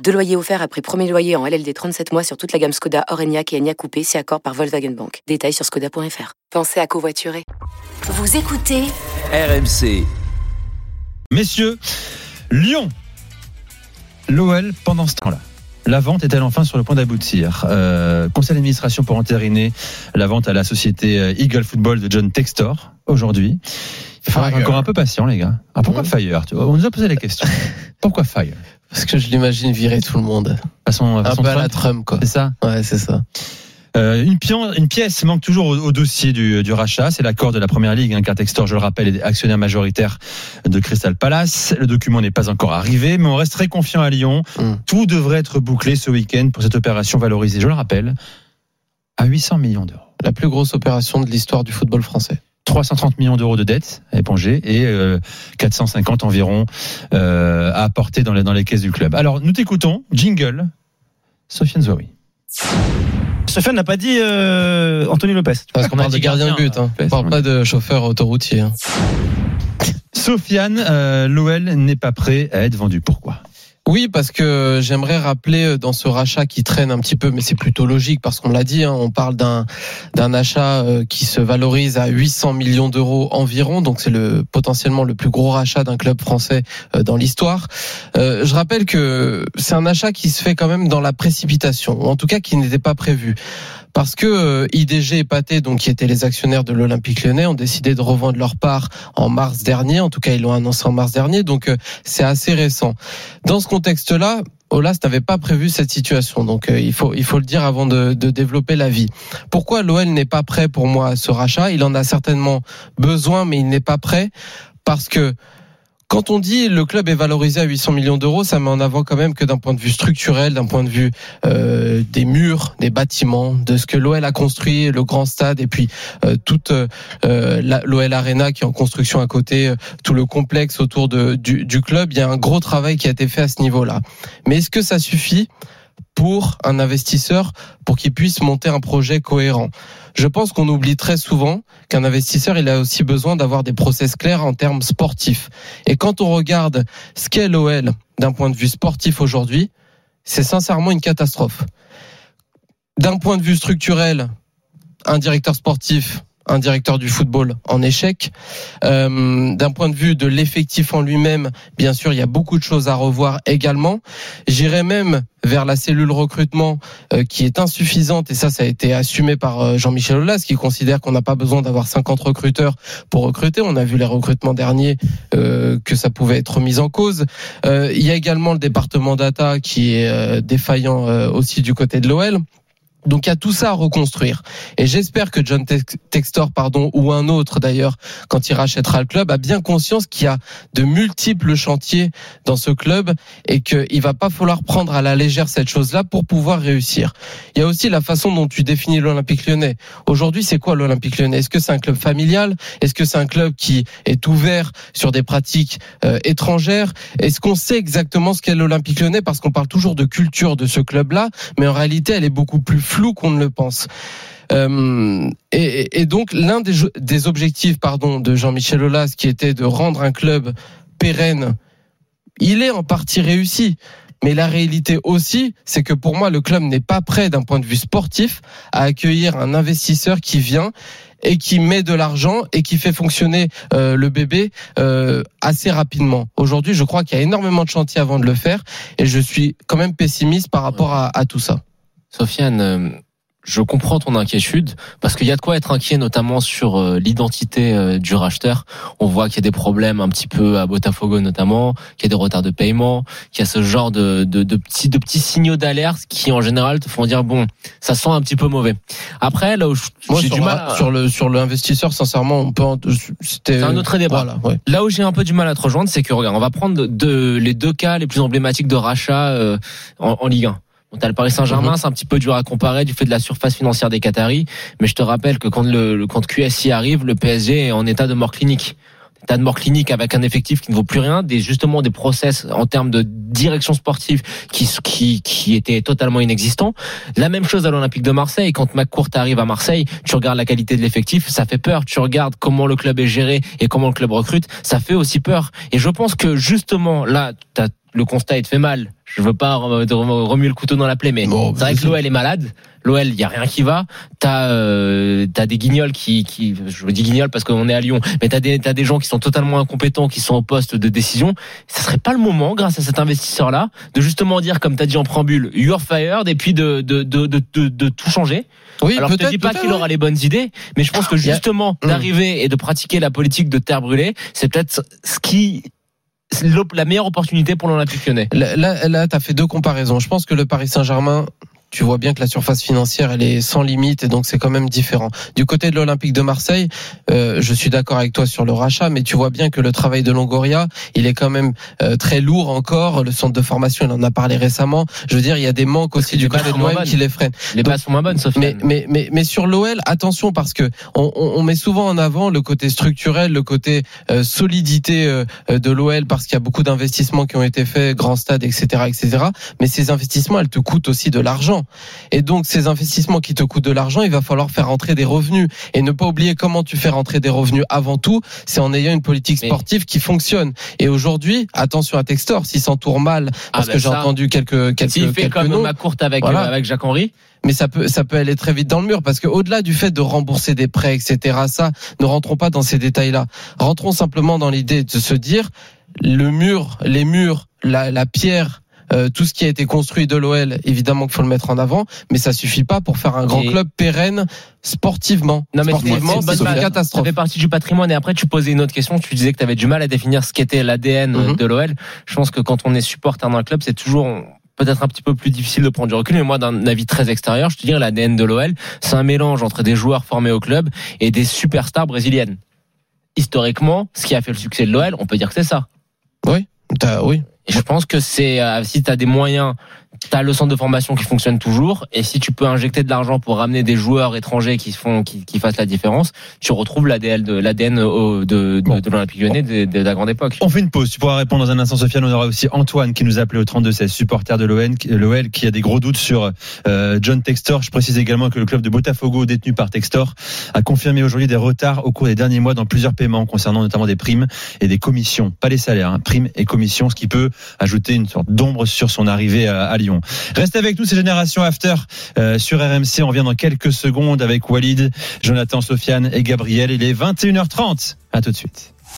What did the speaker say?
Deux loyers offerts après premier loyer en LLD 37 mois sur toute la gamme Skoda, Orenia et Enya Coupé, si accord par Volkswagen Bank. Détails sur skoda.fr. Pensez à covoiturer. Vous écoutez RMC. Messieurs, Lyon. L'OL pendant ce temps-là. La vente est-elle enfin sur le point d'aboutir? Euh, Conseil d'administration pour entériner la vente à la société euh, Eagle Football de John Textor aujourd'hui. Il faut être encore un peu patient, les gars. Ah, pourquoi Fire tu vois On nous a posé la question. Pourquoi Fire? Parce que je l'imagine virer tout le monde. façon, Un façon peu à la Trump, quoi. C'est ça Ouais, c'est ça. Euh, une, pion- une pièce manque toujours au, au dossier du, du rachat, c'est l'accord de la Première Ligue, hein, car Textor, je le rappelle, est actionnaire majoritaire de Crystal Palace. Le document n'est pas encore arrivé, mais on reste très confiant à Lyon. Mm. Tout devrait être bouclé ce week-end pour cette opération valorisée, je le rappelle, à 800 millions d'euros. La plus grosse opération de l'histoire du football français. 330 millions d'euros de dettes à éponger et euh, 450 environ euh, à apporter dans les, dans les caisses du club. Alors, nous t'écoutons. Jingle. Sofiane Zouri. Sofiane n'a pas dit euh, Anthony Lopez. Parce qu'on On a parle de dit gardien de but. Hein. euh, On parle pas de chauffeur autoroutier. hein. Sofiane, euh, l'OL n'est pas prêt à être vendu. Pourquoi? Oui, parce que j'aimerais rappeler euh, dans ce rachat qui traîne un petit peu, mais c'est plutôt logique parce qu'on l'a dit, hein, on parle d'un d'un achat euh, qui se valorise à 800 millions d'euros environ, donc c'est le potentiellement le plus gros rachat d'un club français euh, dans l'histoire. Je rappelle que c'est un achat qui se fait quand même dans la précipitation, ou en tout cas qui n'était pas prévu. Parce que euh, IDG et Pathé, donc qui étaient les actionnaires de l'Olympique Lyonnais, ont décidé de revendre leur part en mars dernier. En tout cas, ils l'ont annoncé en mars dernier, donc euh, c'est assez récent. Dans ce contexte-là, Olas n'avait pas prévu cette situation, donc euh, il faut il faut le dire avant de, de développer la vie. Pourquoi l'OL n'est pas prêt pour moi à ce rachat? Il en a certainement besoin, mais il n'est pas prêt parce que quand on dit le club est valorisé à 800 millions d'euros, ça met en avant quand même que d'un point de vue structurel, d'un point de vue euh, des murs, des bâtiments, de ce que l'OL a construit, le grand stade et puis euh, toute euh, l'OL Arena qui est en construction à côté, euh, tout le complexe autour de, du, du club, il y a un gros travail qui a été fait à ce niveau-là. Mais est-ce que ça suffit? Pour un investisseur pour qu'il puisse monter un projet cohérent Je pense qu'on oublie très souvent qu'un investisseur, il a aussi besoin d'avoir des process clairs en termes sportifs. Et quand on regarde ce qu'est l'OL d'un point de vue sportif aujourd'hui, c'est sincèrement une catastrophe. D'un point de vue structurel, un directeur sportif, un directeur du football en échec. Euh, D'un point de vue de l'effectif en lui-même, bien sûr, il y a beaucoup de choses à revoir également. J'irai même vers la cellule recrutement euh, qui est insuffisante et ça, ça a été assumé par euh, Jean-Michel Aulas qui considère qu'on n'a pas besoin d'avoir 50 recruteurs pour recruter. On a vu les recrutements derniers euh, que ça pouvait être mis en cause. Euh, il y a également le département data qui est euh, défaillant aussi du côté de l'OL. Donc il y a tout ça à reconstruire. Et j'espère que John Tex- Textor, pardon, ou un autre d'ailleurs, quand il rachètera le club, a bien conscience qu'il y a de multiples chantiers dans ce club et qu'il va pas falloir prendre à la légère cette chose-là pour pouvoir réussir. Il y a aussi la façon dont tu définis l'Olympique lyonnais. Aujourd'hui, c'est quoi l'Olympique lyonnais? Est-ce que c'est un club familial? Est-ce que c'est un club qui est ouvert sur des pratiques euh, étrangères? Est-ce qu'on sait exactement ce qu'est l'Olympique lyonnais? Parce qu'on parle toujours de culture de ce club-là, mais en réalité, elle est beaucoup plus floue qu'on ne le pense. Euh, et, donc l'un des, objectifs pardon de Jean-Michel Aulas qui était de rendre un club pérenne, il est en partie réussi. Mais la réalité aussi, c'est que pour moi, le club n'est pas prêt d'un point de vue sportif à accueillir un investisseur qui vient et qui met de l'argent et qui fait fonctionner euh, le bébé euh, assez rapidement. Aujourd'hui, je crois qu'il y a énormément de chantiers avant de le faire et je suis quand même pessimiste par rapport à tout ça. Sofiane, euh, je comprends ton inquiétude parce qu'il y a de quoi être inquiet, notamment sur euh, l'identité euh, du racheteur. On voit qu'il y a des problèmes un petit peu à Botafogo notamment, qu'il y a des retards de paiement, qu'il y a ce genre de, de, de petits de petits signaux d'alerte qui en général te font dire bon, ça sent un petit peu mauvais. Après, là où j'ai du mal, à- sur le sur l'investisseur, sincèrement, on peut. en- C'était un autre débat. Voilà, ouais. Là où j'ai un peu du mal à te rejoindre, c'est que regarde, on va prendre de, les deux cas les plus emblématiques de rachat euh, en, en Ligue 1. Bon, t'as le Paris Saint-Germain, Mhm. c'est un petit peu dur à comparer du fait de la surface financière des Qataris, mais je te rappelle que quand le, quand QSI arrive, le PSG est en état de mort clinique. État de mort clinique avec un effectif qui ne vaut plus rien, des justement des process en termes de direction sportive qui qui qui étaient totalement inexistants. La même chose à l'Olympique de Marseille. Quand McCourt arrive à Marseille, tu regardes la qualité de l'effectif, ça fait peur. Tu regardes comment le club est géré et comment le club recrute, ça fait aussi peur. Et je pense que justement là, t'as- le constat te fait mal. Je veux pas rem- rem- remuer le couteau dans la plaie, mais Bon, c'est vrai que l'OL est malade. L'OL, il y a rien qui va. T'as euh, t'as des guignols qui, qui, je dis guignols parce qu'on est à Lyon, mais t'as des t'as des gens qui sont totalement incompétents, qui sont au poste de décision. Ce serait pas le moment, grâce à cet investisseur-là, de justement dire, comme t'as dit en préambule, you're fired, et puis de de de de, de, de tout changer. Oui, Alors je te dis pas qu'il aura les bonnes idées, mais je pense que Il y a- justement Hum. d'arriver et de pratiquer la politique de terre brûlée, c'est peut-être ce qui la meilleure opportunité pour l'Olympique Lyonnais. Là, là, là tu as fait deux comparaisons. Je pense que le Paris Saint-Germain, tu vois bien que la surface financière, elle est sans limite et donc c'est quand même différent. Du côté de l'Olympique de Marseille, euh, je suis d'accord avec toi sur le rachat, mais tu vois bien que le travail de Longoria, il est quand même euh, très lourd encore. Le centre de formation, il en a parlé récemment. Je veux dire, il y a des manques aussi du côté de l'OM qui les freinent. Les bases sont moins bonnes, Sofiane. Mais, mais, mais, mais sur l'OL, attention parce que on, on- on met souvent en avant le côté structurel, le côté euh, solidité euh, de l'OL parce qu'il y a beaucoup d'investissements qui ont été faits, grand stade, etc., etc. Mais ces investissements, elles te coûtent aussi de l'argent. Et donc ces investissements qui te coûtent de l'argent, il va falloir faire rentrer des revenus et ne pas oublier comment tu fais rentrer des revenus. Avant tout, c'est en ayant une politique sportive qui fonctionne. Et aujourd'hui, attention à Textor, s'il s'entoure mal, parce bah que j'ai entendu quelques quelques, S'il fait quelques comme noms ma courte avec, Voilà. euh, avec Jacques Henry, mais ça peut ça peut aller très vite dans le mur parce que au-delà du fait de rembourser des prêts etc ça ne rentrons pas dans ces détails-là rentrons simplement dans l'idée de se dire le mur les murs la, la pierre euh, tout ce qui a été construit de l'OL, évidemment qu'il faut le mettre en avant, mais ça suffit pas pour faire un grand Et- club pérenne sportivement. Non, mais sportivement, c'est- une ça catastrophe. fait partie du patrimoine. Et après, tu posais une autre question. Tu disais que tu avais du mal à définir ce qu'était l'ADN Mhm. de l'OL. Je pense que quand on est supporter d'un club, c'est toujours peut-être un petit peu plus difficile de prendre du recul. Mais moi, d'un avis très extérieur, je te dirais l'ADN de l'OL, c'est un mélange entre des joueurs formés au club et des superstars brésiliennes. Historiquement, ce qui a fait le succès de l'OL, on peut dire que c'est ça. Oui. Je pense que c'est euh, si tu as des moyens, tu as le centre de formation qui fonctionne toujours et si tu peux injecter de l'argent pour ramener des joueurs étrangers qui font qui, qui fassent la différence, tu retrouves l'ADN de l'ADN au- de, de, de l'Olympique Lyonnais de, de la grande époque. On fait une pause. Tu pourras répondre dans un instant, Sofiane. On aura aussi Antoine qui nous a appelé au 32-16, supporter de l'OL, l'OL, qui a des gros doutes sur euh, John Textor. Je précise également que le club de Botafogo, détenu par Textor, a confirmé aujourd'hui des retards au cours des derniers mois dans plusieurs paiements concernant notamment des primes et des commissions. Pas les salaires, hein, primes et commissions, ce qui peut ajouter une sorte d'ombre sur son arrivée à, à Lyon. Reste avec nous, c'est Génération After euh, sur RMC. On vient dans quelques secondes avec Walid, Jonathan, Sofiane et Gabriel. Il est 21h30. À tout de suite.